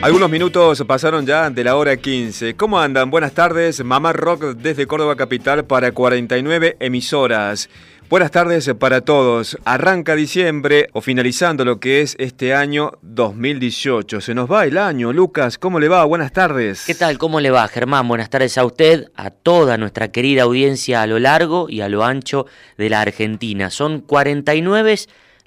Algunos minutos pasaron ya de la hora 15. ¿Cómo andan? Buenas tardes. Mamá Rock desde Córdoba Capital para 49 emisoras. Buenas tardes para todos. Arranca diciembre o finalizando lo que es este año 2018. Se nos va el año. Lucas, ¿cómo le va? Buenas tardes. ¿Qué tal? ¿Cómo le va, Germán? Buenas tardes a usted, a toda nuestra querida audiencia a lo largo y a lo ancho de la Argentina. Son 49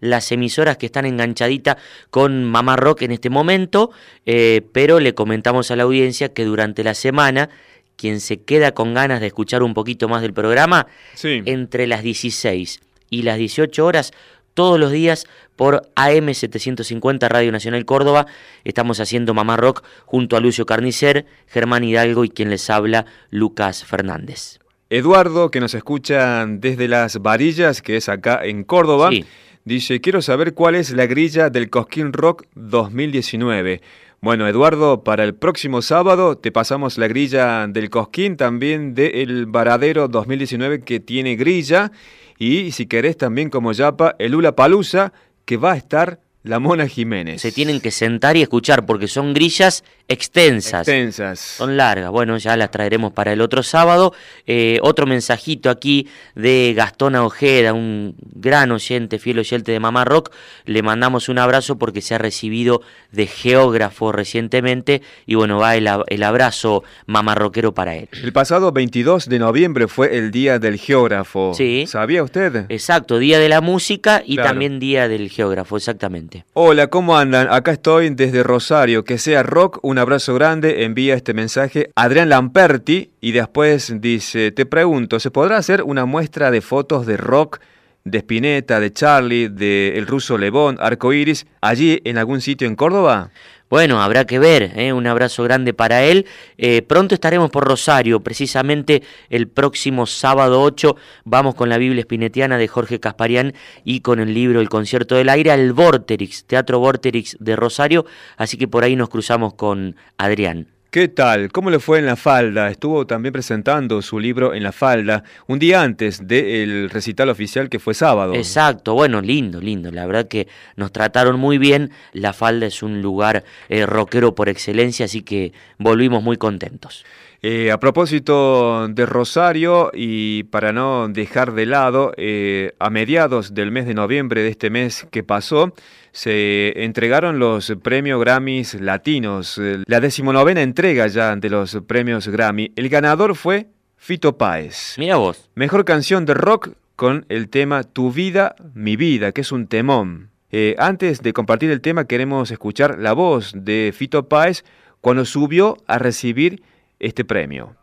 las emisoras que están enganchaditas con Mamá Rock en este momento, eh, pero le comentamos a la audiencia que durante la semana quien se queda con ganas de escuchar un poquito más del programa, entre las 16 y las 18 horas, todos los días por AM750 Radio Nacional Córdoba, estamos haciendo Mamá Rock junto a Lucio Carnicer, Germán Hidalgo y quien les habla, Lucas Fernández. Eduardo, que nos escucha desde las varillas, que es acá en Córdoba. Sí. Dice, quiero saber cuál es la grilla del Cosquín Rock 2019. Bueno, Eduardo, para el próximo sábado te pasamos la grilla del Cosquín, también del Varadero 2019 que tiene grilla. Y si querés también como Yapa, el Ula Palusa, que va a estar la Mona Jiménez. Se tienen que sentar y escuchar porque son grillas extensas. Extensas. Son largas. Bueno, ya las traeremos para el otro sábado. Eh, otro mensajito aquí de Gastón Ojeda, un gran oyente, fiel oyente de Mamá Rock. Le mandamos un abrazo porque se ha recibido de geógrafo recientemente y bueno, va el, el abrazo mamarroquero para él. El pasado 22 de noviembre fue el Día del Geógrafo. Sí. ¿Sabía usted? Exacto, Día de la Música y también Día del Geógrafo, exactamente. Hola, ¿cómo andan? Acá estoy desde Rosario. Que sea rock, un abrazo grande. Envía este mensaje Adrián Lamperti y después dice, te pregunto, ¿se podrá hacer una muestra de fotos de rock de Spinetta, de Charlie, de El Ruso Lebón, Arcoiris, allí en algún sitio en Córdoba? Bueno, habrá que ver, ¿eh? un abrazo grande para él. Eh, pronto estaremos por Rosario, precisamente el próximo sábado 8 vamos con la Biblia Espinetiana de Jorge Casparián y con el libro El Concierto del Aire al Vorterix, Teatro Vorterix de Rosario, así que por ahí nos cruzamos con Adrián. ¿Qué tal? ¿Cómo le fue en La Falda? Estuvo también presentando su libro en La Falda un día antes del recital oficial que fue sábado. Exacto, bueno, lindo, lindo. La verdad que nos trataron muy bien. La Falda es un lugar eh, rockero por excelencia, así que volvimos muy contentos. Eh, a propósito de Rosario y para no dejar de lado, eh, a mediados del mes de noviembre de este mes que pasó, se entregaron los premios Grammys latinos, eh, la decimonovena entrega ya de los premios Grammy. El ganador fue Fito Páez. Mira vos. Mejor canción de rock con el tema Tu vida, mi vida, que es un temón. antes de compartir el tema, queremos escuchar la voz de Fito Páez cuando subió a recibir este premio.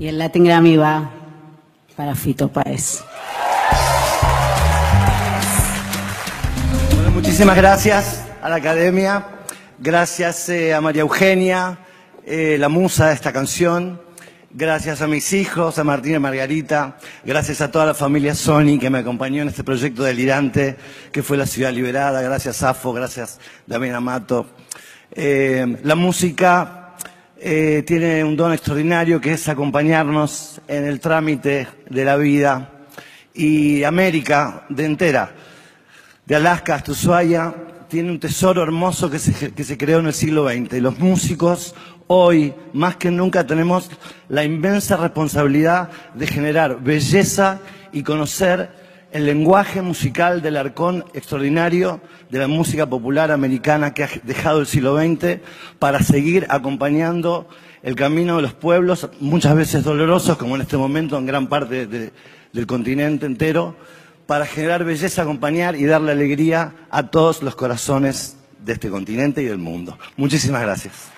Y el Latin Grammy va para Fito Páez. muchísimas gracias a la Academia, gracias eh, a María Eugenia, eh, la musa de esta canción, gracias a mis hijos, a Martín y Margarita, gracias a toda la familia Sony que me acompañó en este proyecto delirante que fue La Ciudad Liberada, gracias Afo, gracias Damián Amato. Eh, la música eh, tiene un don extraordinario que es acompañarnos en el trámite de la vida. Y América de entera, de Alaska hasta Ushuaia, tiene un tesoro hermoso que se, que se creó en el siglo XX. Y los músicos hoy, más que nunca, tenemos la inmensa responsabilidad de generar belleza y conocer el lenguaje musical del arcón extraordinario de la música popular americana que ha dejado el siglo XX para seguir acompañando el camino de los pueblos, muchas veces dolorosos, como en este momento en gran parte del continente entero, para generar belleza, acompañar y darle alegría a todos los corazones de este continente y del mundo. Muchísimas gracias.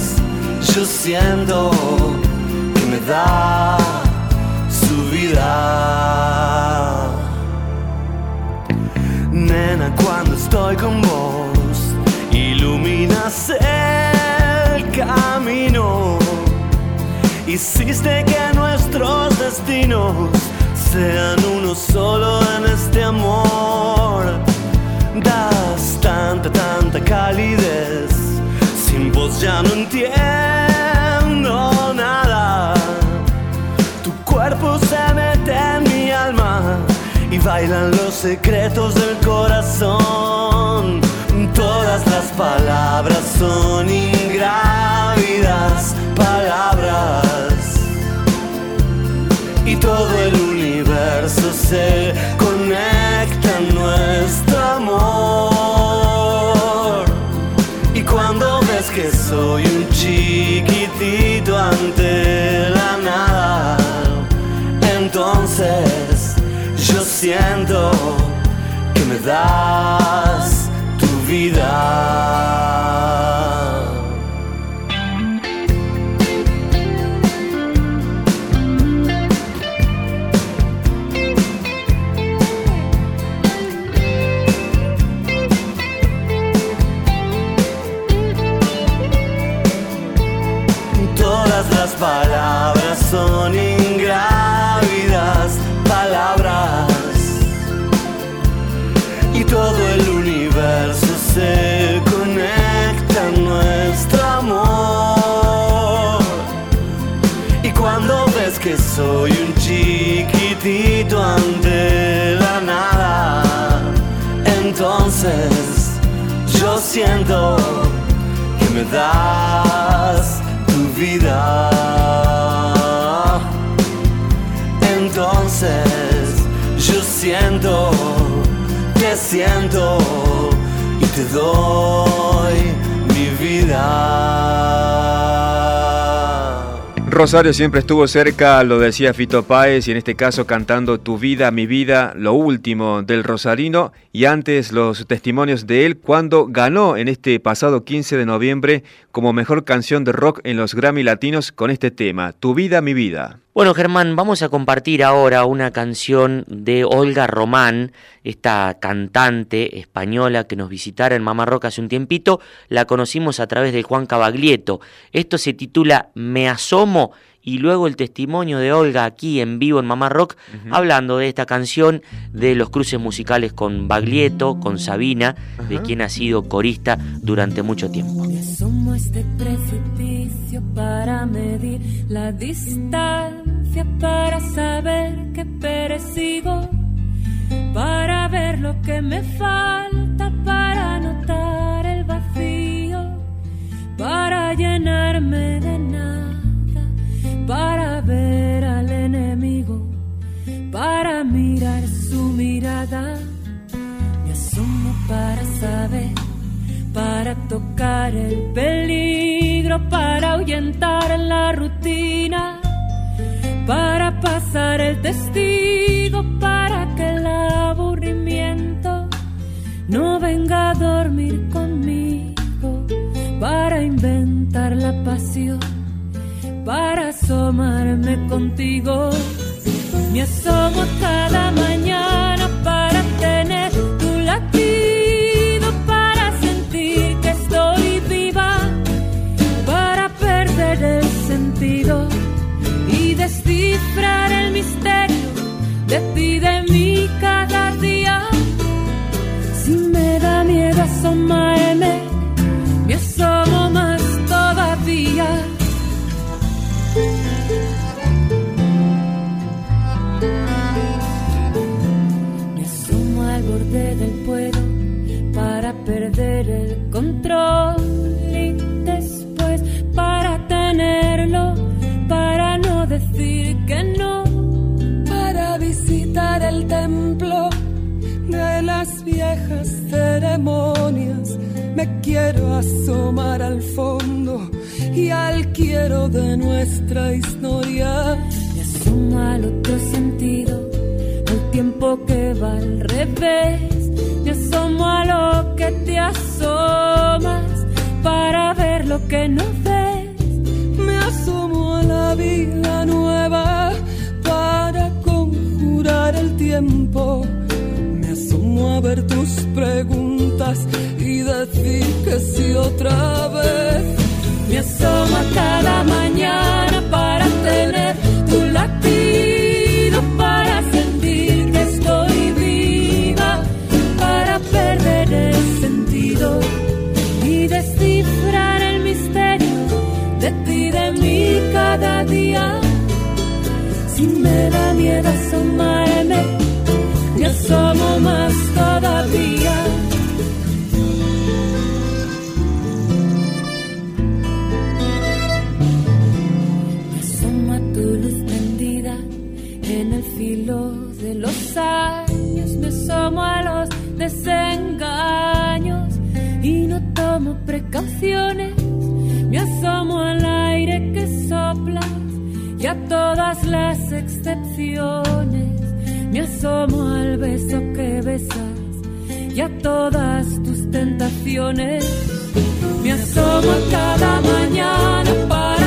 yo siento que me da su vida. Nena, cuando estoy con vos, iluminas el camino. Hiciste que nuestros destinos sean uno solo en este amor. Das tanta, tanta calidez sin vos ya no entiendo bailan los secretos del corazón. Todas las palabras son ingrávidas palabras. Y todo el universo se conecta en nuestro amor. Y cuando ves que soy un siento que me das tu vida. Todas las palabras son soy un chiquitito ante la nada, entonces yo siento que me das tu vida. Entonces yo siento, te siento y te doy mi vida. Rosario siempre estuvo cerca, lo decía Fito Páez, y en este caso cantando Tu vida, mi vida, lo último del Rosarino, y antes los testimonios de él cuando ganó en este pasado 15 de noviembre como mejor canción de rock en los Grammy Latinos con este tema, Tu vida, mi vida. Bueno, Germán, vamos a compartir ahora una canción de Olga Román, esta cantante española que nos visitara en Mamá Roca hace un tiempito. La conocimos a través de Juan Cabaglietto. Esto se titula Me asomo y luego el testimonio de Olga aquí en vivo en Mamá Rock, hablando de esta canción, de los cruces musicales con Baglietto, con Sabina, de quien ha sido corista durante mucho tiempo. Me asomo a este precipicio para medir la distancia, para saber que persigo, para ver lo que me falta, para notar el vacío, para llenarme de nada para ver al enemigo, para mirar su mirada. Me asomo para saber, para tocar el peligro, para ahuyentar la rutina, para pasar el testigo, para que el aburrimiento no venga a dormir conmigo, para inventar la pasión para asomarme contigo. Me asomo tarde. si me da miedo asomarme, me asomo más todavía. Me asomo a tu luz prendida en el filo de los años, me asomo a los desengaños las excepciones. Me asomo al beso que besas y a todas tus tentaciones. Me asomo cada mañana para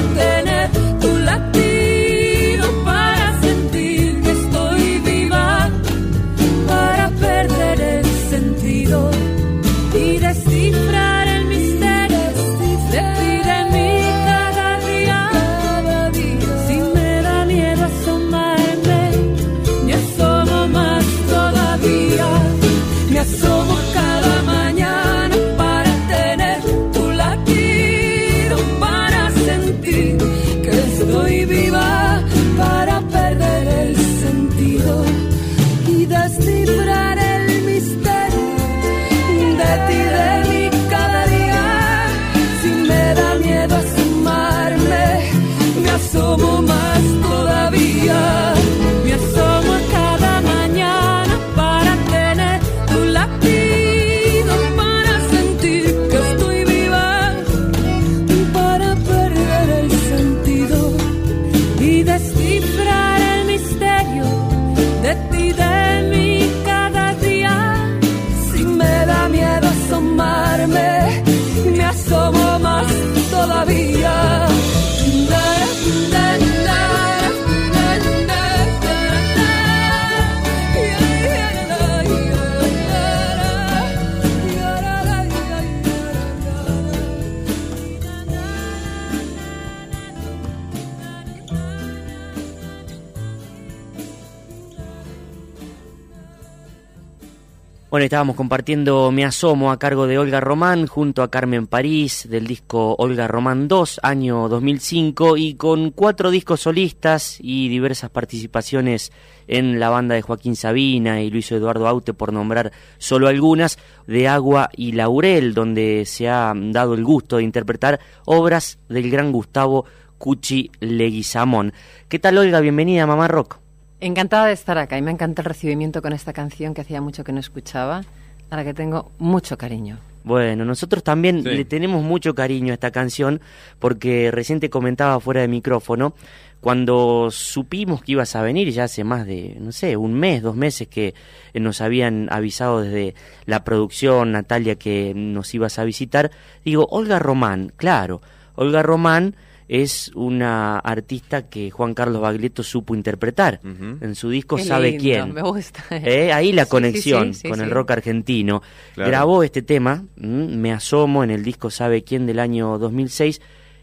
Estábamos compartiendo Me Asomo a cargo de Olga Román junto a Carmen París del disco Olga Román 2, año 2005, y con cuatro discos solistas y diversas participaciones en la banda de Joaquín Sabina y Luis Eduardo Aute, por nombrar solo algunas, de Agua y Laurel, donde se ha dado el gusto de interpretar obras del gran Gustavo Cuchi Leguizamón. ¿Qué tal, Olga? Bienvenida Mamá Rock. Encantada de estar acá y me encanta el recibimiento con esta canción que hacía mucho que no escuchaba, a la que tengo mucho cariño. Bueno, nosotros también le tenemos mucho cariño a esta canción porque recién te comentaba fuera de micrófono, cuando supimos que ibas a venir, ya hace más de, no sé, un mes, dos meses que nos habían avisado desde la producción, Natalia, que nos ibas a visitar, digo, Olga Román, claro, Olga Román es una artista que Juan Carlos Baglietto supo interpretar. En su disco Sabe quién. Me gusta. ¿Eh? Ahí la conexión con el rock argentino. Grabó este tema, Me asomo, en el disco Sabe quién del año 2006,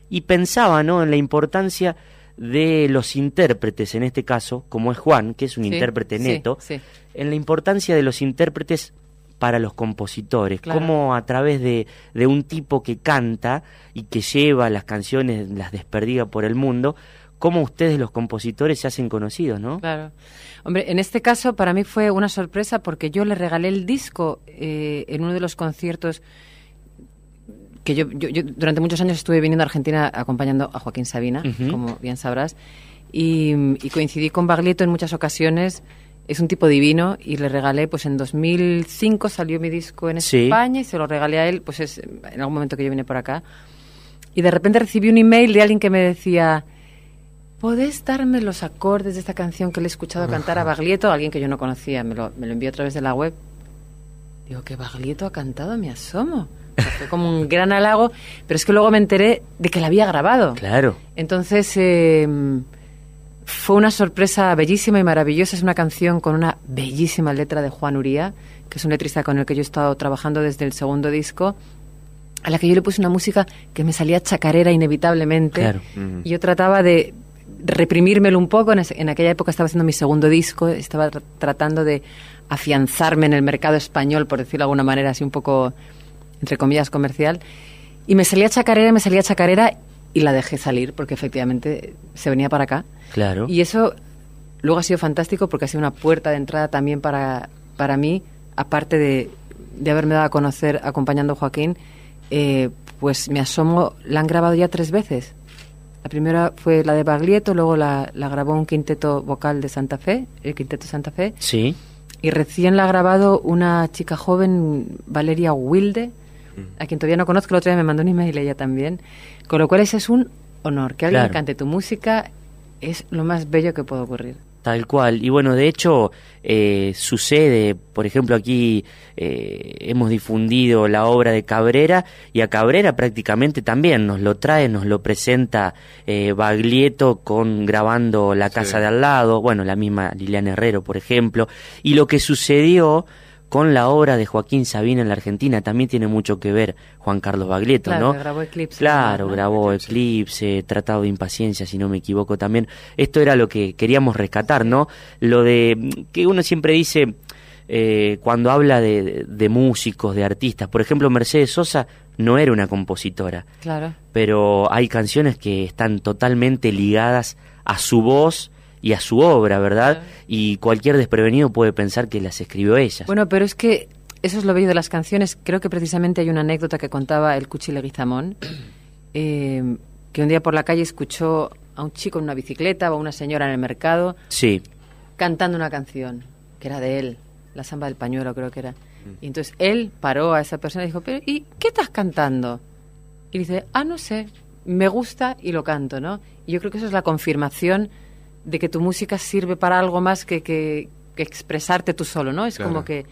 y pensaba ¿no? en la importancia de los intérpretes, en este caso, como es Juan, que es un intérprete neto, en la importancia de los intérpretes para los compositores, cómo a través de, de, un tipo que canta y que lleva las canciones, las desperdiga por el mundo, cómo ustedes los compositores se hacen conocidos, ¿no? Claro. Hombre, en este caso para mí fue una sorpresa porque yo le regalé el disco eh, en uno de los conciertos que yo, yo, durante muchos años estuve viniendo a Argentina acompañando a Joaquín Sabina, como bien sabrás, y, y coincidí con Baglietto en muchas ocasiones es un tipo divino y le regalé, pues en 2005 salió mi disco en España y se lo regalé a él, pues es en algún momento que yo vine por acá. Y de repente recibí un email de alguien que me decía, ¿podés darme los acordes de esta canción que le he escuchado cantar a Baglietto? Alguien que yo no conocía, me lo, me lo envió a través de la web. Digo, que Baglietto ha cantado, me asomo. fue como un gran halago, pero es que luego me enteré de que la había grabado. Claro. Entonces... Eh, fue una sorpresa bellísima y maravillosa. Es una canción con una bellísima letra de Juan Uría, que es un letrista con el que yo he estado trabajando desde el segundo disco, a la que yo le puse una música que me salía chacarera inevitablemente. Y yo trataba de reprimírmelo un poco. En, aquella época estaba haciendo mi segundo disco, estaba tratando de afianzarme en el mercado español, por decirlo de alguna manera, así un poco, entre comillas, comercial. Y me salía chacarera, me salía chacarera y la dejé salir porque efectivamente se venía para acá. Claro. Y eso luego ha sido fantástico porque ha sido una puerta de entrada también para, para mí, aparte de, de haberme dado a conocer acompañando a Joaquín, eh, pues me asomo, la han grabado ya tres veces. La primera fue la de Baglietto, luego la, la grabó un quinteto vocal de Santa Fe, el quinteto Santa Fe. Sí. Y recién la ha grabado una chica joven, Valeria Wilde, a quien todavía no conozco, el otro día me mandó un email ella también. Con lo cual ese es un honor. Que alguien cante tu música es lo más bello que puede ocurrir. Tal cual. Y bueno, de hecho, eh, sucede, por ejemplo, aquí eh, hemos difundido la obra de Cabrera y a Cabrera prácticamente también nos lo trae, nos lo presenta eh, Baglietto con grabando La Casa de Al lado, bueno, la misma Liliana Herrero, por ejemplo. Y lo que sucedió con la obra de Joaquín Sabina en la Argentina también tiene mucho que ver Juan Carlos Baglietto, ¿no? grabó Eclipse. Claro, grabó Eclipse, Tratado de Impaciencia, si no me equivoco también. Esto era lo que queríamos rescatar, ¿no? Lo de que uno siempre dice eh, cuando habla de, de, músicos, de artistas. Por ejemplo, Mercedes Sosa no era una compositora. Claro. Pero hay canciones que están totalmente ligadas a su voz y a su obra, ¿verdad? Y cualquier desprevenido puede pensar que las escribió ella. Bueno, pero es que eso es lo bello de las canciones. Creo que precisamente hay una anécdota que contaba el Cuchi Leguizamón, eh, que un día por la calle escuchó a un chico en una bicicleta o a una señora en el mercado sí. cantando una canción que era de él, la samba del pañuelo creo que era. Y entonces él paró a esa persona y dijo, pero ¿y qué estás cantando? Y dice, ah, no sé, me gusta y lo canto, ¿no? Y yo creo que eso es la confirmación de que tu música sirve para algo más que, que, expresarte tú solo, ¿no? Es como que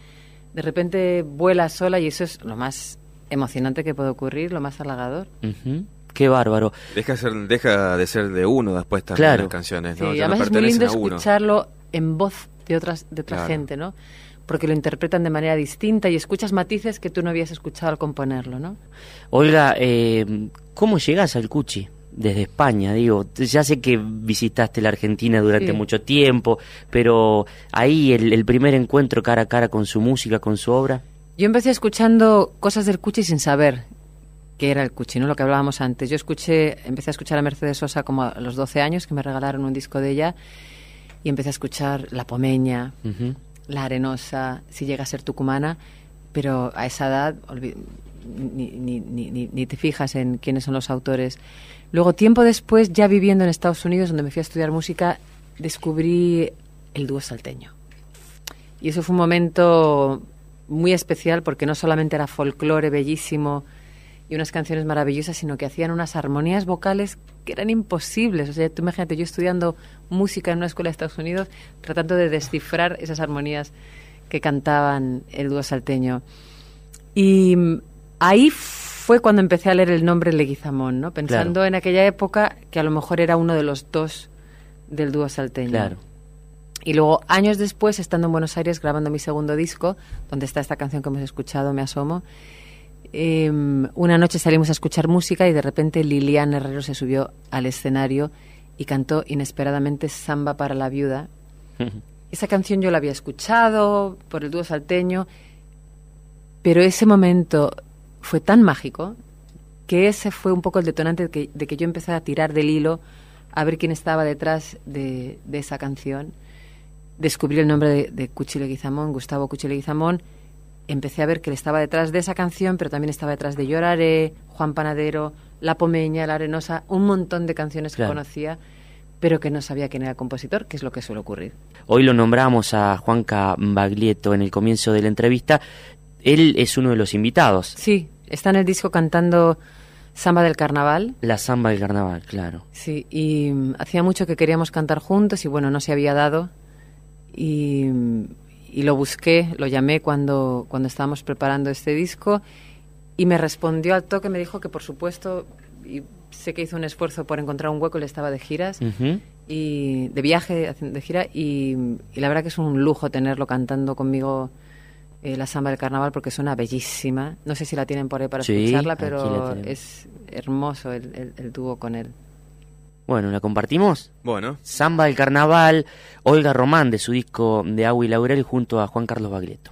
de repente vuelas sola y eso es lo más emocionante que puede ocurrir, lo más halagador. Qué bárbaro. Deja, ser, deja de ser de uno después también las canciones, ¿no? Sí, además es muy lindo escucharlo en voz de otras de otra gente, ¿no? Porque lo interpretan de manera distinta y escuchas matices que tú no habías escuchado al componerlo, ¿no? Olga, eh, ¿cómo llegas al Cuchi? Desde España, digo, ya sé que visitaste la Argentina durante mucho tiempo, pero ahí el, primer encuentro cara a cara con su música, con su obra. Yo empecé escuchando cosas del Cuchi sin saber qué era el Cuchi, ¿no? Lo que hablábamos antes. Yo escuché, empecé a escuchar a Mercedes Sosa como a los 12 años, que me regalaron un disco de ella, y empecé a escuchar La Pomeña, La Arenosa, Si llega a ser tucumana, pero a esa edad ni, ni, ni, ni te fijas en quiénes son los autores. Luego, tiempo después, ya viviendo en Estados Unidos, donde me fui a estudiar música, descubrí el dúo salteño. Y eso fue un momento muy especial porque no solamente era folclore bellísimo y unas canciones maravillosas, sino que hacían unas armonías vocales que eran imposibles. O sea, tú imagínate, yo estudiando música en una escuela de Estados Unidos, tratando de descifrar esas armonías que cantaban el dúo salteño. Y ahí cuando empecé a leer el nombre Leguizamón, ¿no? Pensando en aquella época que a lo mejor era uno de los dos del dúo salteño. Claro. Y luego, años después, estando en Buenos Aires grabando mi segundo disco, donde está esta canción que hemos escuchado, Me Asomo, em, una noche salimos a escuchar música y de repente Lilian Herrero se subió al escenario y cantó inesperadamente Samba para la viuda. Esa canción yo la había escuchado por el dúo salteño, pero ese momento fue tan mágico que ese fue un poco el detonante de que, de que yo empecé a tirar del hilo a ver quién estaba detrás de, de esa canción. Descubrí el nombre de, de Cuchi Leguizamón, Gustavo Cuchi Leguizamón. Empecé a ver que él estaba detrás de esa canción, pero también estaba detrás de Lloraré, Juan Panadero, La Pomeña, La Arenosa, un montón de canciones Claro. que conocía, pero que no sabía quién era el compositor, que es lo que suele ocurrir. Hoy lo nombramos a Juanca Baglietto en el comienzo de la entrevista. Él es uno de los invitados. Sí, está en el disco cantando Samba del Carnaval. La samba del carnaval, claro. Sí, y mm, hacía mucho que queríamos cantar juntos y bueno, no se había dado. Y, mm, y lo busqué, lo llamé cuando, cuando estábamos preparando este disco y me respondió al toque, me dijo que por supuesto, y sé que hizo un esfuerzo por encontrar un hueco, él estaba de giras y de viaje, de gira, y, y la verdad que es un lujo tenerlo cantando conmigo eh, la samba del carnaval porque suena bellísima. No sé si la tienen por ahí para Sí, escucharla, pero es hermoso el, el, el dúo con él. Bueno, ¿la compartimos? Bueno, Samba del carnaval, Olga Román de su disco de Agua y Laurel junto a Juan Carlos Baglietto.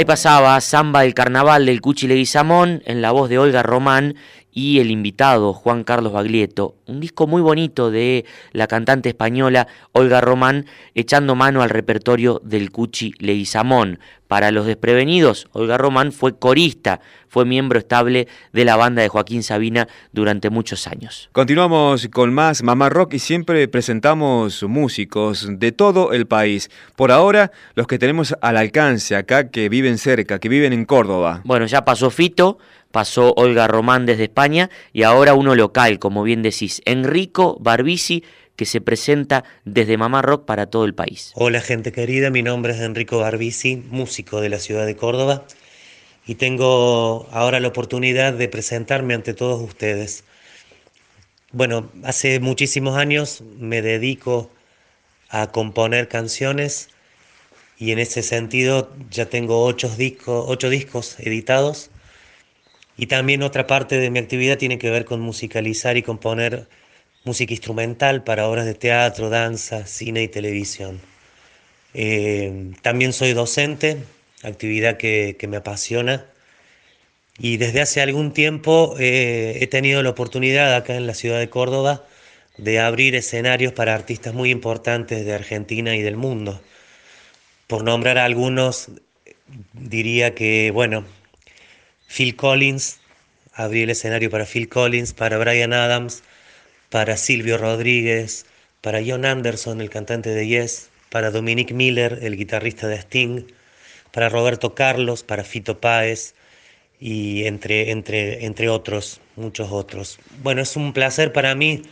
Ahí pasaba Samba del Carnaval del Cuchi Leguizamón en la voz de Olga Román y el invitado Juan Carlos Baglietto. Un disco muy bonito de la cantante española Olga Román echando mano al repertorio del Cuchi Leguizamón. Para los desprevenidos, Olga Román fue corista, fue miembro estable de la banda de Joaquín Sabina durante muchos años. Continuamos con más Mamá Rock y siempre presentamos músicos de todo el país. Por ahora, los que tenemos al alcance acá, que viven cerca, que viven en Córdoba. Bueno, ya pasó Fito, pasó Olga Román desde España y ahora uno local, como bien decís, Enrico Barbisi, que se presenta desde Mamá Rock para todo el país. Hola gente querida, mi nombre es Enrico Barbisi, músico de la ciudad de Córdoba y tengo ahora la oportunidad de presentarme ante todos ustedes. Bueno, hace muchísimos años me dedico a componer canciones y en ese sentido ya tengo ocho discos, ocho discos editados y también otra parte de mi actividad tiene que ver con musicalizar y componer música instrumental para obras de teatro, danza, cine y televisión. Eh, también soy docente, actividad que, me apasiona. Y desde hace algún tiempo eh, he tenido la oportunidad acá en la ciudad de Córdoba de abrir escenarios para artistas muy importantes de Argentina y del mundo. Por nombrar a algunos, diría que, bueno, Phil Collins, abrí el escenario para Phil Collins, para Brian Adams, para Silvio Rodríguez, para John Anderson, el cantante de Yes, para Dominic Miller, el guitarrista de Sting, para Roberto Carlos, para Fito Páez y entre, entre, entre otros, muchos otros. Bueno, es un placer para mí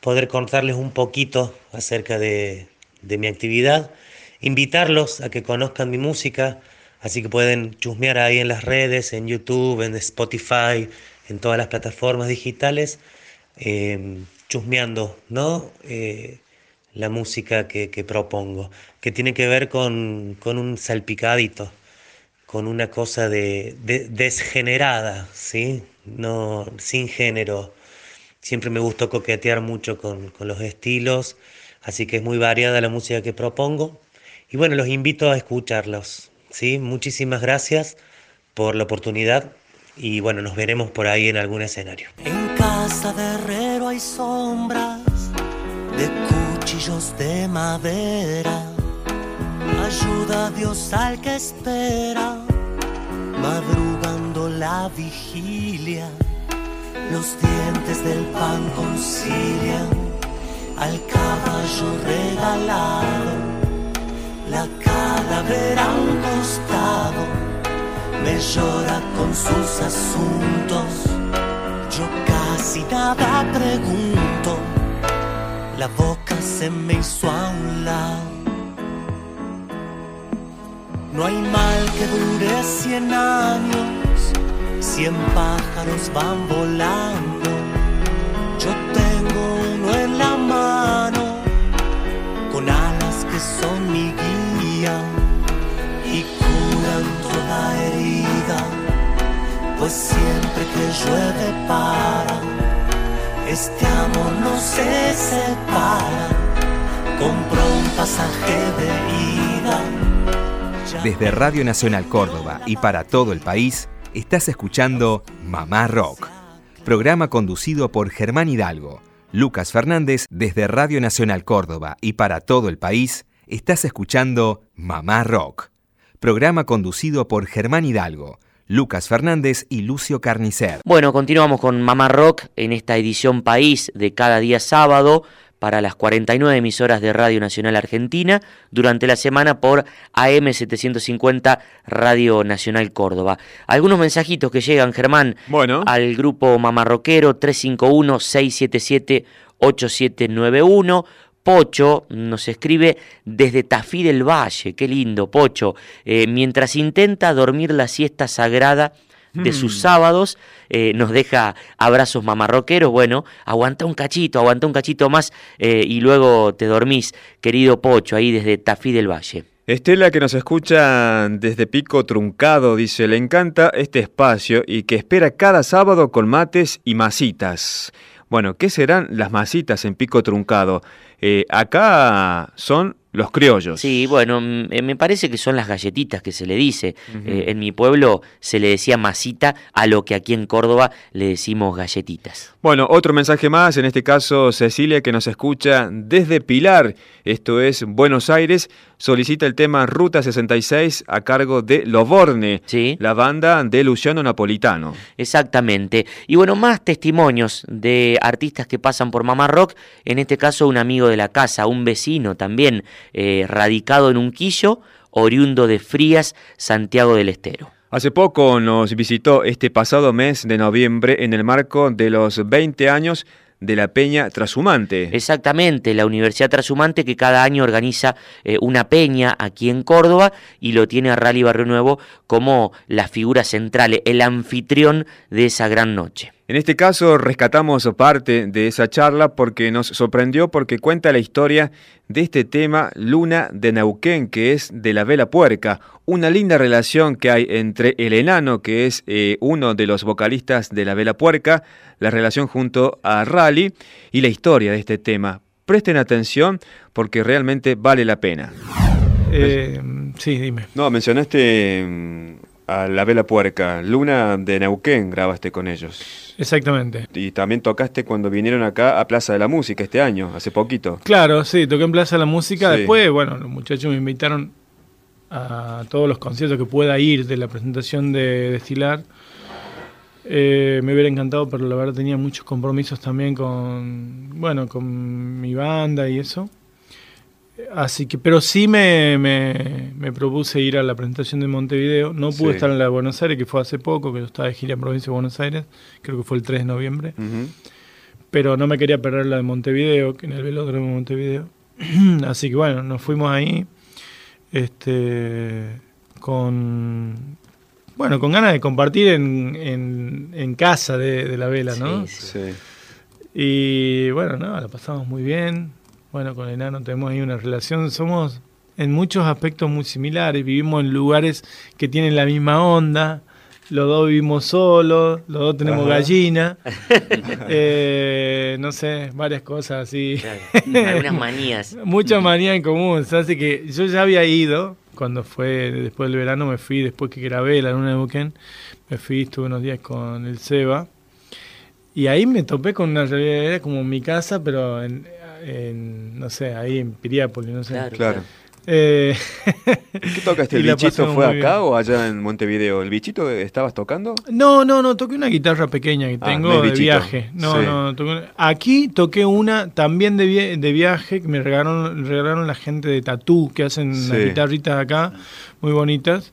poder contarles un poquito acerca de, de mi actividad, invitarlos a que conozcan mi música, así que pueden chusmear ahí en las redes, en YouTube, en Spotify, en todas las plataformas digitales. Eh, chusmeando, ¿no? Eh, la música que, propongo, que tiene que ver con, un salpicadito, con una cosa de, desgenerada, ¿sí? No, sin género. Siempre me gustó coquetear mucho con, con los estilos, así que es muy variada la música que propongo. Y bueno, los invito a escucharlos, ¿sí? Muchísimas gracias por la oportunidad y bueno, nos veremos por ahí en algún escenario. En casa de herrero hay sombras de cuchillos de madera. Ayuda a Dios al que espera, madrugando la vigilia. Los dientes del pan concilian al caballo regalado, la calavera a un costado me llora con sus asuntos. Yo casi nada pregunto, la boca se me hizo a un lado. No hay mal que dure cien años, cien pájaros van volando. Yo tengo uno en la mano, con alas que son mi guía herida, pues siempre que llueve para, este amor no se separa, compró un pasaje de ida. Desde Radio Nacional Córdoba y para todo el país, estás escuchando Mamá Rock, programa conducido por Germán Hidalgo. Lucas Fernández desde Radio Nacional Córdoba y para todo el país, estás escuchando Mamá Rock programa conducido por Germán Hidalgo. Lucas Fernández y Lucio Carnicer. Bueno, continuamos con Mamá Rock en esta edición País de cada día sábado para las 49 emisoras de Radio Nacional Argentina durante la semana por AM750 Radio Nacional Córdoba. Algunos mensajitos que llegan, Germán, bueno. al grupo Mamarroquero 351 677 8791 Pocho nos escribe desde Tafí del Valle, qué lindo, Pocho, eh, mientras intenta dormir la siesta sagrada de sus hmm. sábados, eh, nos deja abrazos mamarroqueros, bueno, aguanta un cachito, aguanta un cachito más eh, y luego te dormís, querido Pocho, ahí desde Tafí del Valle. Estela que nos escucha desde Pico Truncado dice, le encanta este espacio y que espera cada sábado con mates y masitas. Bueno, ¿qué serán las masitas en Pico Truncado? Eh, acá son los criollos. Sí, bueno, mm, eh, me parece que son las galletitas que se le dice. Eh, en mi pueblo se le decía masita a lo que aquí en Córdoba le decimos galletitas. Bueno, otro mensaje más, en este caso Cecilia que nos escucha desde Pilar, esto es Buenos Aires, solicita el tema Ruta 66 a cargo de Loborne, ¿Sí? la banda de Luciano Napolitano. Exactamente. Y bueno, más testimonios de artistas que pasan por Mamá Rock, en este caso un amigo de la casa, un vecino también, eh, radicado en Unquillo, oriundo de Frías, Santiago del Estero. Hace poco nos visitó este pasado mes de noviembre en el marco de los 20 años de la Peña Trashumante. Exactamente, la Universidad Trashumante que cada año organiza eh, una peña aquí en Córdoba y lo tiene a Rally Barrio Nuevo como la figura central, el anfitrión de esa gran noche. En este caso rescatamos parte de esa charla porque nos sorprendió porque cuenta la historia de este tema Luna de Neuquén, que es de la vela puerca. Una linda relación que hay entre el enano, que es eh, uno de los vocalistas de la vela puerca, la relación junto a Rally y la historia de este tema. Presten atención porque realmente vale la pena. Eh, sí, dime. No, mencionaste mm, a La Vela Puerca. Luna de Neuquén grabaste con ellos. Exactamente. Y también tocaste cuando vinieron acá a Plaza de la Música este año, hace poquito. Claro, sí, toqué en Plaza de la Música. Después, bueno, los muchachos me invitaron a todos los conciertos que pueda ir de la presentación de Destilar. Eh, me hubiera encantado, pero la verdad tenía muchos compromisos también con, bueno, con mi banda y eso. Así que, pero sí me, me, propuse ir a la presentación de Montevideo. No pude estar en la de Buenos Aires, que fue hace poco, que yo estaba de gira en provincia de Buenos Aires, creo que fue el 3 de noviembre. Pero no me quería perder la de Montevideo, que en el velódromo de Montevideo. Así que bueno, nos fuimos ahí este, con, bueno, con ganas de compartir en, en, casa de, la vela, ¿no? Sí, Y bueno, no, la pasamos muy bien bueno, con Enano tenemos ahí una relación, somos en muchos aspectos muy similares, vivimos en lugares que tienen la misma onda, los dos vivimos solos, los dos tenemos gallina, eh, no sé, varias cosas así. algunas manías. Muchas manías en común, así que yo ya había ido, cuando fue después del verano me fui, después que grabé la luna de Buquén, me fui, estuve unos días con el Seba, y ahí me topé con una realidad, era como mi casa, pero en, en, no sé, ahí en Piriápolis, no sé. Claro. Eh, ¿Qué tocaste? ¿El bichito fue acá o allá en Montevideo? ¿El bichito estabas tocando? No, no, no, toqué una guitarra pequeña que ah, tengo de viaje. No, no, aquí toqué una también de, de viaje que me regalaron, regalaron la gente de Tatú, que hacen las guitarritas acá, muy bonitas.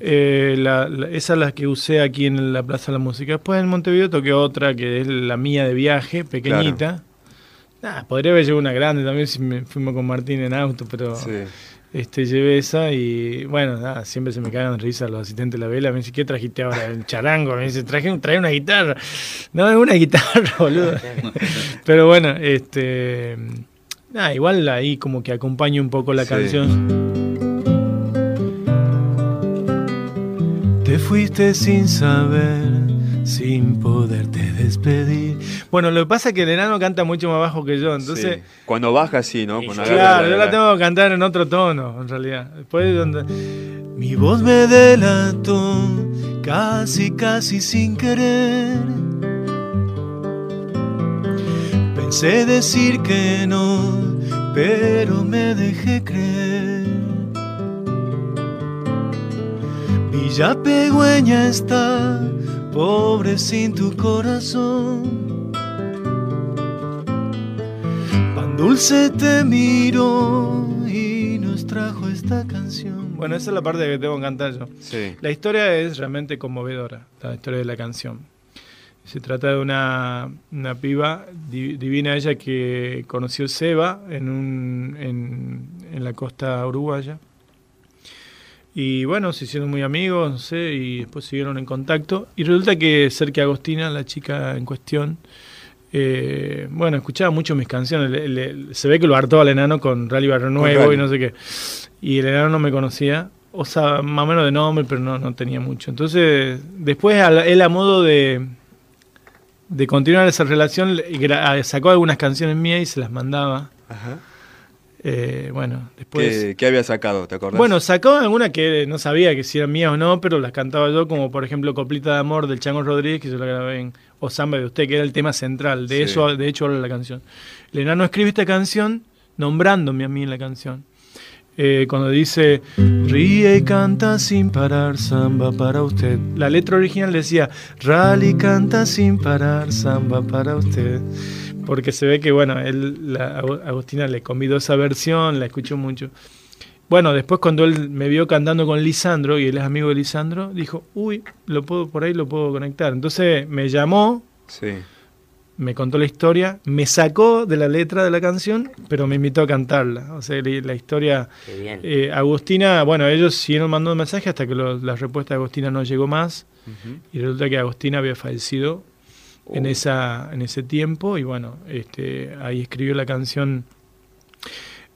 Eh, la, esa es la que usé aquí en la Plaza de la Música. Después en Montevideo toqué otra que es la mía de viaje, pequeñita podría haber llevado una grande también si me fuimos con Martín en auto, pero este llevé esa y bueno, siempre se me cagan risa los asistentes de la vela. Me dice, ¿qué trajiste ahora? El charango. Me dice, traje, trae una guitarra. No, es una guitarra, boludo. pero bueno, este. igual ahí como que acompaña un poco la canción. Te fuiste sin saber sin poderte despedir. Bueno, lo que pasa es que el enano canta mucho más bajo que yo, entonces... Cuando baja sí, ¿no? claro, yo la tengo que cantar en otro tono, en realidad. Después donde... Mi voz me delató, casi, casi sin querer. Pensé decir que no, pero me dejé creer. Villa Pegüeña está pobre sin tu corazón. Pan dulce te miro y nos trajo esta canción. Bueno, esa es la parte que tengo que cantar yo. La historia es realmente conmovedora, la historia de la canción. Se trata de una, una piba divina ella que conoció Seba en, un, en, en la costa uruguaya y bueno, se hicieron muy amigos, no sé, y después siguieron en contacto. Y resulta que Cerque Agostina, la chica en cuestión, eh, bueno, escuchaba mucho mis canciones. se ve que lo hartó al enano con Rally Barrio Nuevo y no sé qué. Y el enano no me conocía, o sea, más o menos de nombre, pero no, no tenía mucho. Entonces, después él a modo de, de continuar esa relación, sacó algunas canciones mías y se las mandaba. Ajá. Eh, bueno, después... ¿Qué, había sacado? ¿Te acordás? Bueno, sacó alguna que no sabía que si eran mías o no, pero las cantaba yo, como por ejemplo Coplita de Amor del Chango Rodríguez, que yo la grabé en O Samba de Usted, que era el tema central. De eso, de hecho, habla la canción. El enano escribe esta canción nombrándome a mí en la canción. Eh, cuando dice ríe y canta sin parar samba para usted. La letra original decía rally canta sin parar samba para usted porque se ve que, bueno, él, la, Agustina le convidó esa versión, la escuchó mucho. Bueno, después cuando él me vio cantando con Lisandro, y él es amigo de Lisandro, dijo, uy, lo puedo, por ahí lo puedo conectar. Entonces me llamó, sí. me contó la historia, me sacó de la letra de la canción, pero me invitó a cantarla. O sea, la historia... Eh, Agustina, bueno, ellos siguieron mandando mensajes hasta que la respuesta de Agustina no llegó más. Y resulta que Agustina había fallecido en, esa, en ese tiempo. Y bueno, este, ahí escribió la canción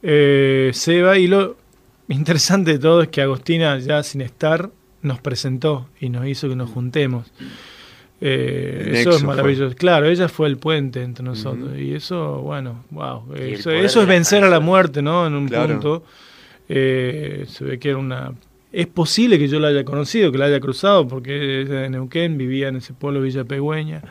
eh, Seba. Y lo interesante de todo es que Agustina, ya sin estar, nos presentó y nos hizo que nos juntemos. Eh, eso es maravilloso. Claro, ella fue el puente entre nosotros. Y eso, bueno, wow. Eso, es vencer a la muerte, ¿no? En un punto. Eh, se ve que era una. Es posible que yo la haya conocido, que la haya cruzado, porque ella de Neuquén, vivía en ese pueblo Villa Pegüeña.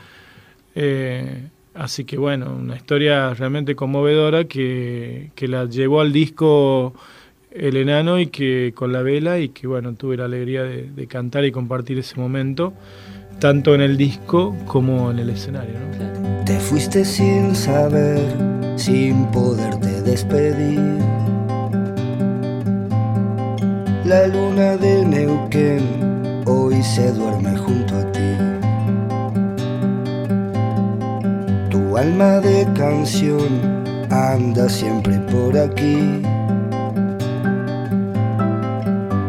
Eh, así que, bueno, una historia realmente conmovedora que, que la llevó al disco El Enano y que con la vela, y que, bueno, tuve la alegría de cantar y compartir ese momento tanto en el disco como en el escenario. Te fuiste sin saber, sin poderte despedir. La luna de Neuquén hoy se duerme junto a ti. Alma de canción anda siempre por aquí.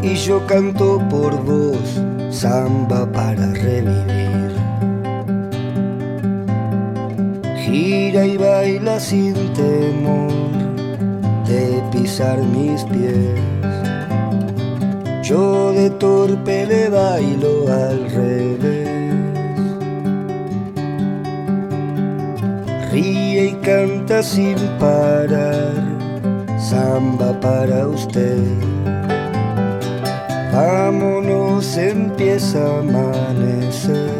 Y yo canto por vos samba para revivir. Gira y baila sin temor de pisar mis pies. Yo de torpe le bailo al revés. Ríe y canta sin parar, samba para usted. Vámonos, empieza a amanecer.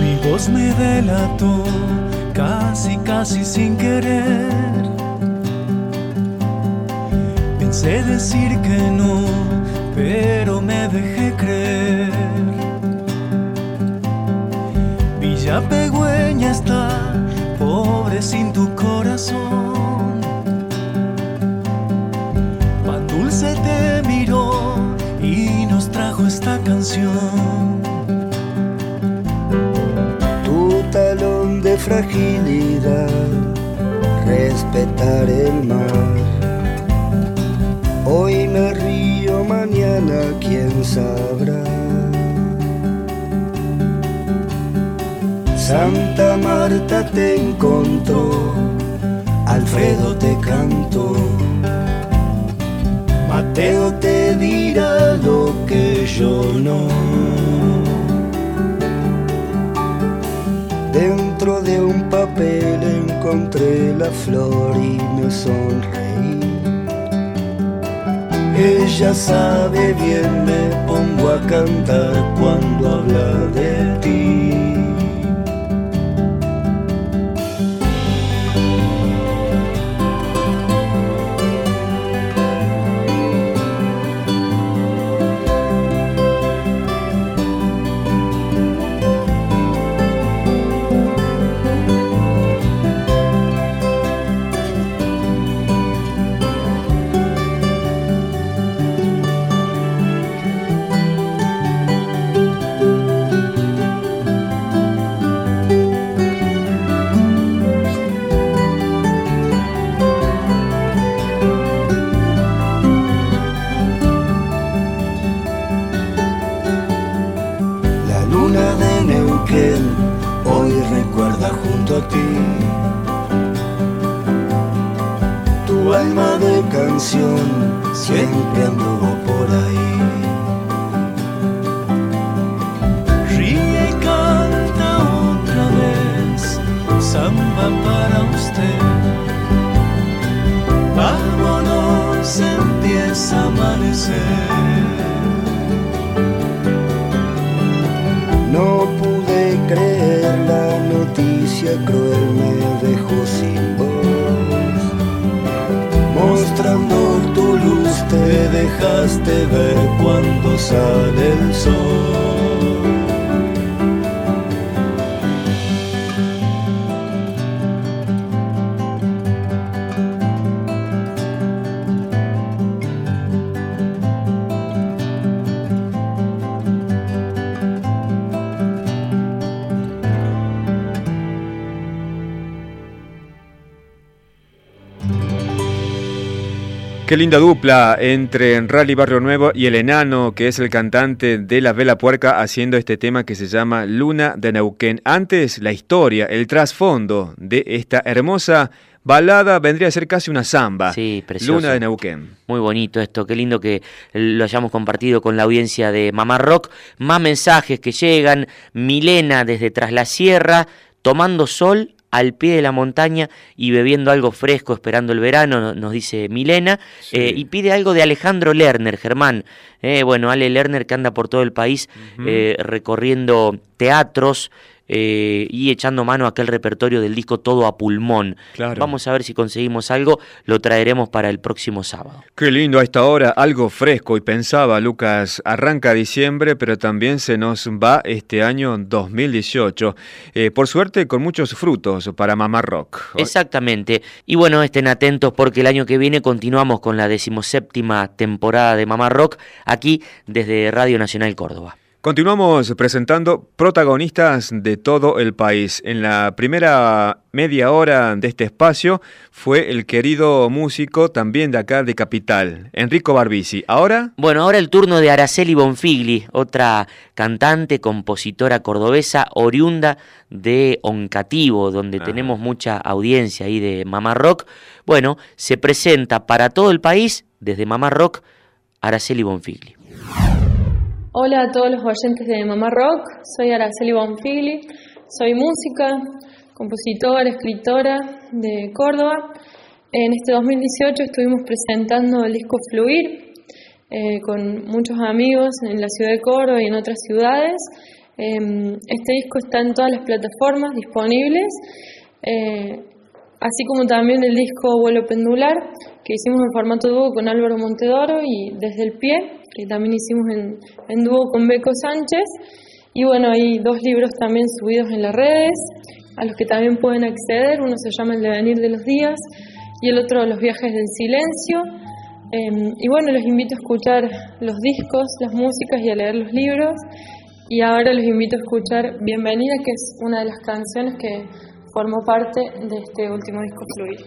Mi voz me delató, casi, casi sin querer. Pensé decir que no, pero me dejé creer. Villa Pegüeña está, pobre sin tu corazón. se te miró y nos trajo esta canción. Tu talón de fragilidad, respetar el mar. Hoy me río, mañana quién sabrá. Santa Marta te encontró, Alfredo te cantó Mateo te dirá lo que yo no. Dentro de un papel encontré la flor y me sonreí. Ella sabe bien, me pongo a cantar cuando habla de ti. Qué linda dupla entre Rally Barrio Nuevo y el enano, que es el cantante de La Vela Puerca, haciendo este tema que se llama Luna de Neuquén. Antes, la historia, el trasfondo de esta hermosa balada vendría a ser casi una samba. Sí, precioso. Luna de Neuquén. Muy bonito esto, qué lindo que lo hayamos compartido con la audiencia de Mamá Rock. Más mensajes que llegan. Milena desde Tras la Sierra, tomando sol al pie de la montaña y bebiendo algo fresco, esperando el verano, nos dice Milena, eh, y pide algo de Alejandro Lerner, Germán. Eh, bueno, Ale Lerner que anda por todo el país eh, recorriendo teatros, eh, y echando mano a aquel repertorio del disco todo a pulmón. Vamos a ver si conseguimos algo, lo traeremos para el próximo sábado. Qué lindo a esta hora, algo fresco. Y pensaba, Lucas, arranca diciembre, pero también se nos va este año 2018. Eh, por suerte, con muchos frutos para Mamá Rock. Exactamente. Y bueno, estén atentos porque el año que viene continuamos con la decimoséptima temporada de Mamá Rock aquí desde Radio Nacional Córdoba. Continuamos presentando protagonistas de todo el país. En la primera media hora de este espacio fue el querido músico también de acá de Capital, Enrico Barbisi. ¿Ahora? Bueno, ahora el turno de Araceli Bonfigli, otra cantante, compositora cordobesa, oriunda de Oncativo, donde tenemos mucha audiencia ahí de Mamá Rock. Bueno, se presenta para todo el país, desde Mamá Rock, Araceli Bonfigli. Hola a todos los oyentes de Mamá Rock, soy Araceli Bonfili, soy música, compositora, escritora de Córdoba. En este 2018 estuvimos presentando el disco Fluir eh, con muchos amigos en la ciudad de Córdoba y en otras ciudades. Em, este disco está en todas las plataformas disponibles, eh, así como también el disco Vuelo Pendular, que hicimos en formato dúo con Álvaro Montedoro y desde el pie que también hicimos en, en dúo con Beco Sánchez. Y bueno, hay dos libros también subidos en las redes, a los que también pueden acceder. Uno se llama El devenir de los días y el otro Los viajes del silencio. Em, y bueno, los invito a escuchar los discos, las músicas y a leer los libros. Y ahora los invito a escuchar Bienvenida, que es una de las canciones que formó parte de este último disco Fluir.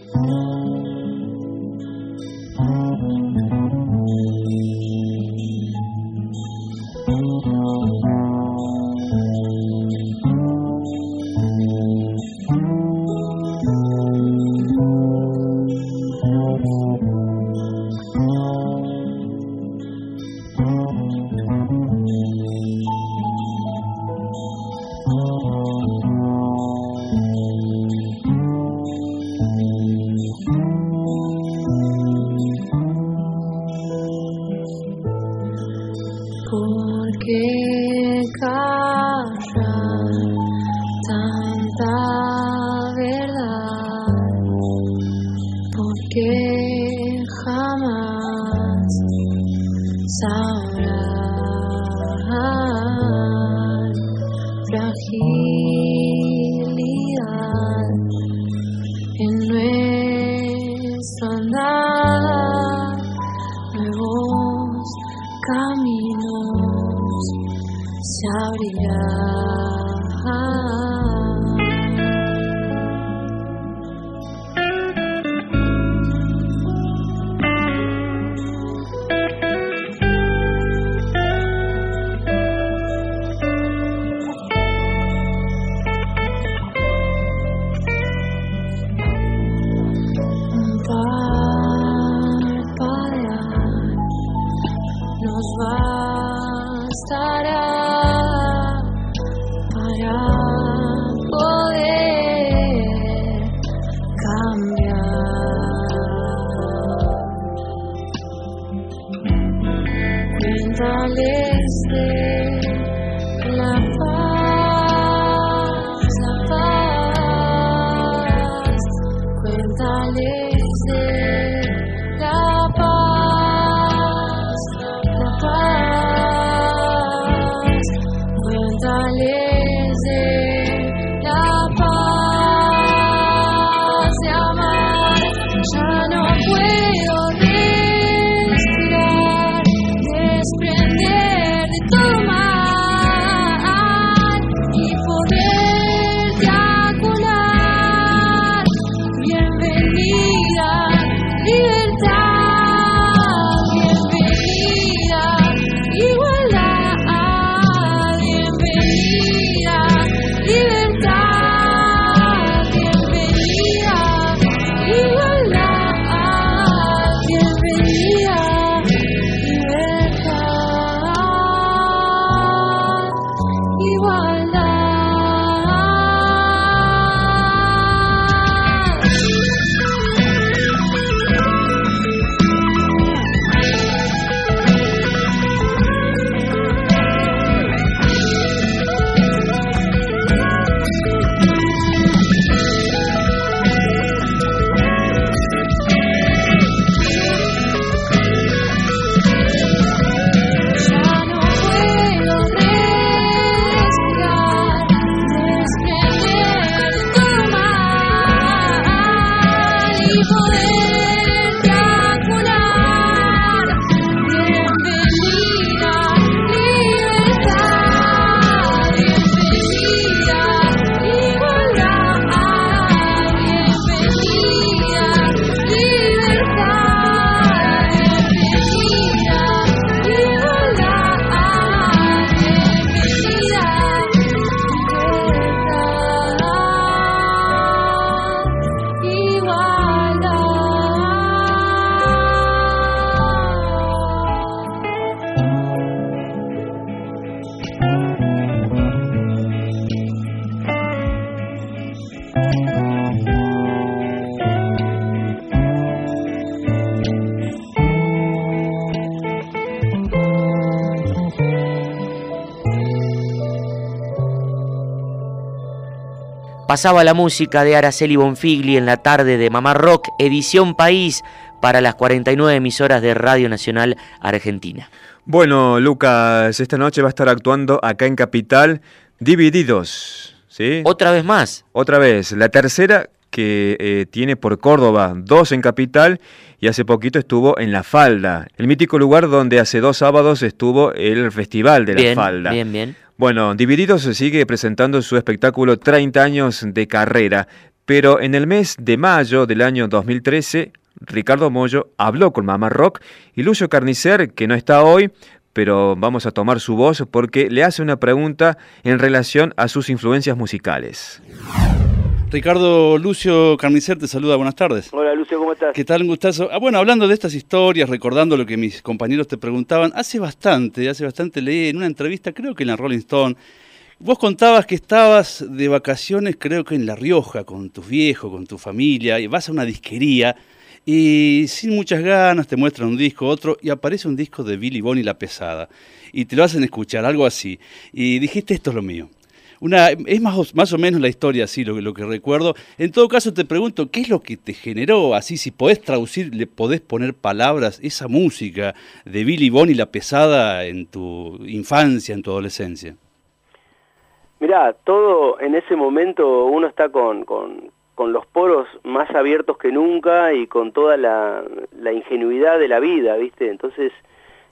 Pasaba la música de Araceli Bonfigli en la tarde de Mamá Rock, edición País, para las 49 emisoras de Radio Nacional Argentina. Bueno, Lucas, esta noche va a estar actuando acá en Capital Divididos. ¿sí? ¿Otra vez más? Otra vez. La tercera que eh, tiene por Córdoba, dos en Capital y hace poquito estuvo en La Falda, el mítico lugar donde hace dos sábados estuvo el Festival de La Falda. Bien, bien. Bueno, Divididos se sigue presentando su espectáculo 30 años de carrera, pero en el mes de mayo del año 2013, Ricardo Mollo habló con Mamá Rock y Lucio Carnicer, que no está hoy, pero vamos a tomar su voz porque le hace una pregunta en relación a sus influencias musicales. Ricardo Lucio Carnicer te saluda, buenas tardes. Hola Lucio, ¿cómo estás? ¿Qué tal? Un gustazo. Ah, bueno, hablando de estas historias, recordando lo que mis compañeros te preguntaban, hace bastante, hace bastante leí en una entrevista, creo que en la Rolling Stone, vos contabas que estabas de vacaciones, creo que en La Rioja, con tus viejos, con tu familia, y vas a una disquería, y sin muchas ganas te muestran un disco, otro, y aparece un disco de Billy Bonnie La Pesada, y te lo hacen escuchar, algo así, y dijiste, esto es lo mío. Una, es más, más o menos la historia, así, lo, lo que recuerdo. En todo caso, te pregunto, ¿qué es lo que te generó, así, si podés traducir, le podés poner palabras, esa música de Billy Bonnie, la pesada, en tu infancia, en tu adolescencia? Mirá, todo en ese momento uno está con, con, los poros más abiertos que nunca y con toda la, la ingenuidad de la vida, ¿viste? Entonces,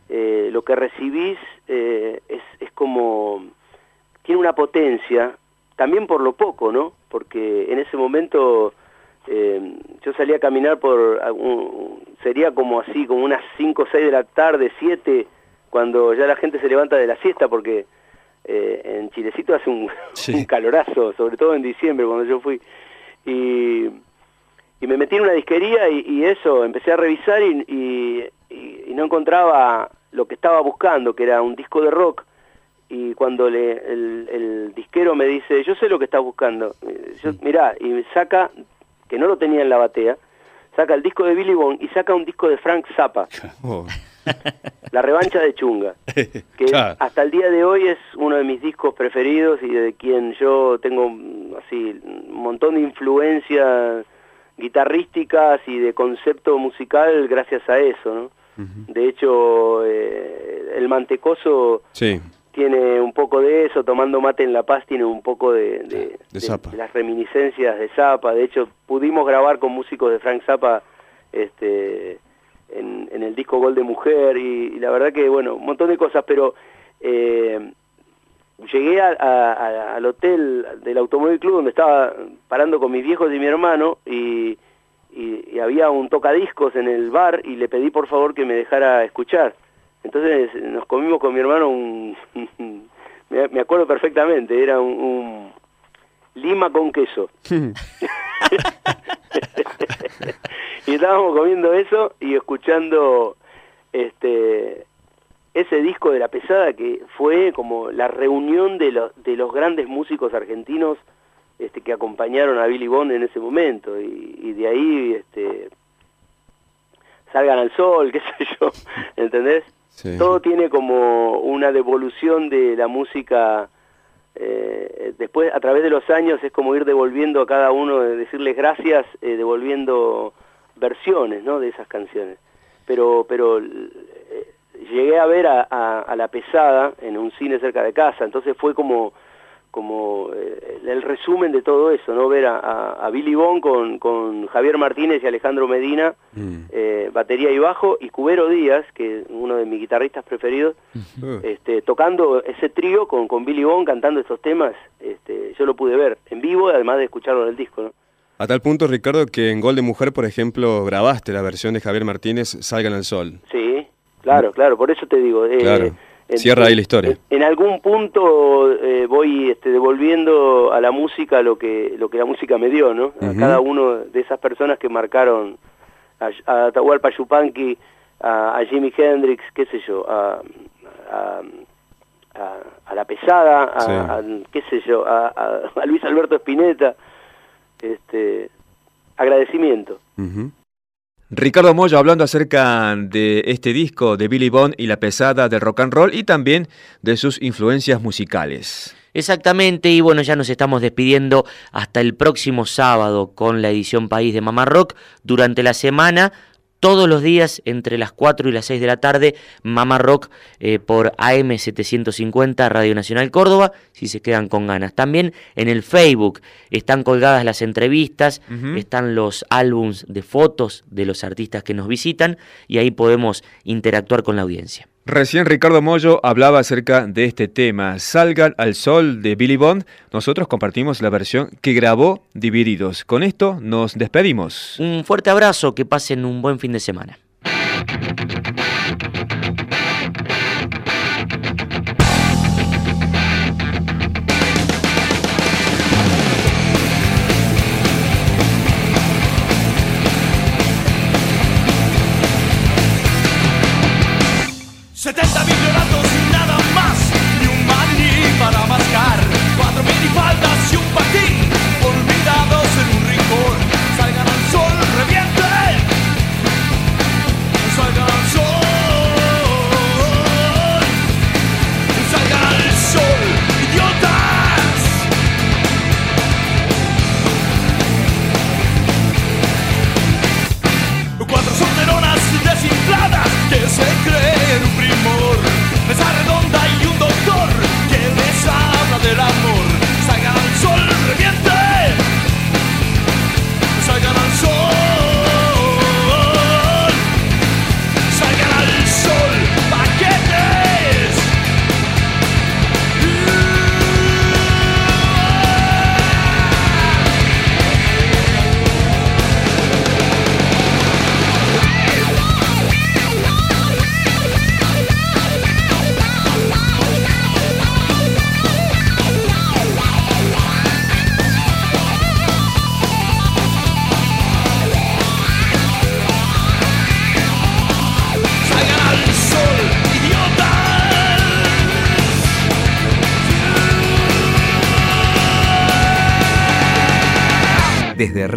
eh, lo que recibís eh, es, es como tiene una potencia, también por lo poco, ¿no? Porque en ese momento eh, yo salía a caminar por, sería como así, como unas 5 o 6 de la tarde, 7, cuando ya la gente se levanta de la siesta, porque eh, en Chilecito hace un, calorazo, sobre todo en diciembre cuando yo fui. Y, y me metí en una disquería y, eso, empecé a revisar y, y no encontraba lo que estaba buscando, que era un disco de rock y cuando le, el, disquero me dice, yo sé lo que estás buscando, eh, yo, mirá, y saca, que no lo tenía en la batea, saca el disco de Billy Bond y saca un disco de Frank Zappa, oh. La revancha de Chunga, que hasta el día de hoy es uno de mis discos preferidos y de quien yo tengo así un montón de influencias guitarrísticas y de concepto musical gracias a eso, ¿no? De hecho, eh, el mantecoso sí tiene un poco de eso, tomando mate en La Paz tiene un poco de, las reminiscencias de Zappa, de hecho pudimos grabar con músicos de Frank Zappa este, en, el disco Gol de Mujer y, la verdad que bueno, un montón de cosas, pero eh, llegué al hotel del Automóvil Club donde estaba parando con mis viejos y mi hermano y, y había un tocadiscos en el bar y le pedí por favor que me dejara escuchar entonces nos comimos con mi hermano un, me acuerdo perfectamente, era un, lima con queso. y estábamos comiendo eso y escuchando este ese disco de La Pesada que fue como la reunión de, los de los grandes músicos argentinos este, que acompañaron a Billy Bond en ese momento y, de ahí este, salgan al sol, qué sé yo, ¿entendés? Todo tiene como una devolución de la música, eh, después a través de los años es como ir devolviendo a cada uno, decirles gracias, eh, devolviendo versiones ¿no? de esas canciones. Pero, pero eh, llegué a ver a, a, La Pesada en un cine cerca de casa, entonces fue como como eh, el resumen de todo eso, ¿no? Ver a, Billy Bond con, con, Javier Martínez y Alejandro Medina, mm. eh, batería y bajo, y Cubero Díaz, que es uno de mis guitarristas preferidos, este, tocando ese trío con, con Billy Bond, cantando estos temas, este, yo lo pude ver en vivo, además de escucharlo en el disco, ¿no? A tal punto, Ricardo, que en Gol de Mujer, por ejemplo, grabaste la versión de Javier Martínez, Salgan al Sol. Sí, claro, claro, por eso te digo. Eh, claro Cierra ahí la historia. En, algún punto eh, voy este, devolviendo a la música lo que lo que la música me dio, ¿no? A cada uno de esas personas que marcaron a, a Atahualpa Yupanqui, a, a, Jimi Hendrix, qué sé yo, a, a La Pesada, a, qué sé yo, a, Luis Alberto Spinetta, este, agradecimiento. Ricardo Moya hablando acerca de este disco de Billy Bond y la pesada del rock and roll y también de sus influencias musicales. Exactamente, y bueno, ya nos estamos despidiendo hasta el próximo sábado con la edición País de Mamá Rock. Durante la semana todos los días entre las 4 y las 6 de la tarde, Mama Rock eh, por AM750 Radio Nacional Córdoba, si se quedan con ganas. También en el Facebook están colgadas las entrevistas, están los álbums de fotos de los artistas que nos visitan y ahí podemos interactuar con la audiencia. Recién Ricardo Mollo hablaba acerca de este tema, Salgan al Sol de Billy Bond. Nosotros compartimos la versión que grabó Divididos. Con esto nos despedimos. Un fuerte abrazo, que pasen un buen fin de semana.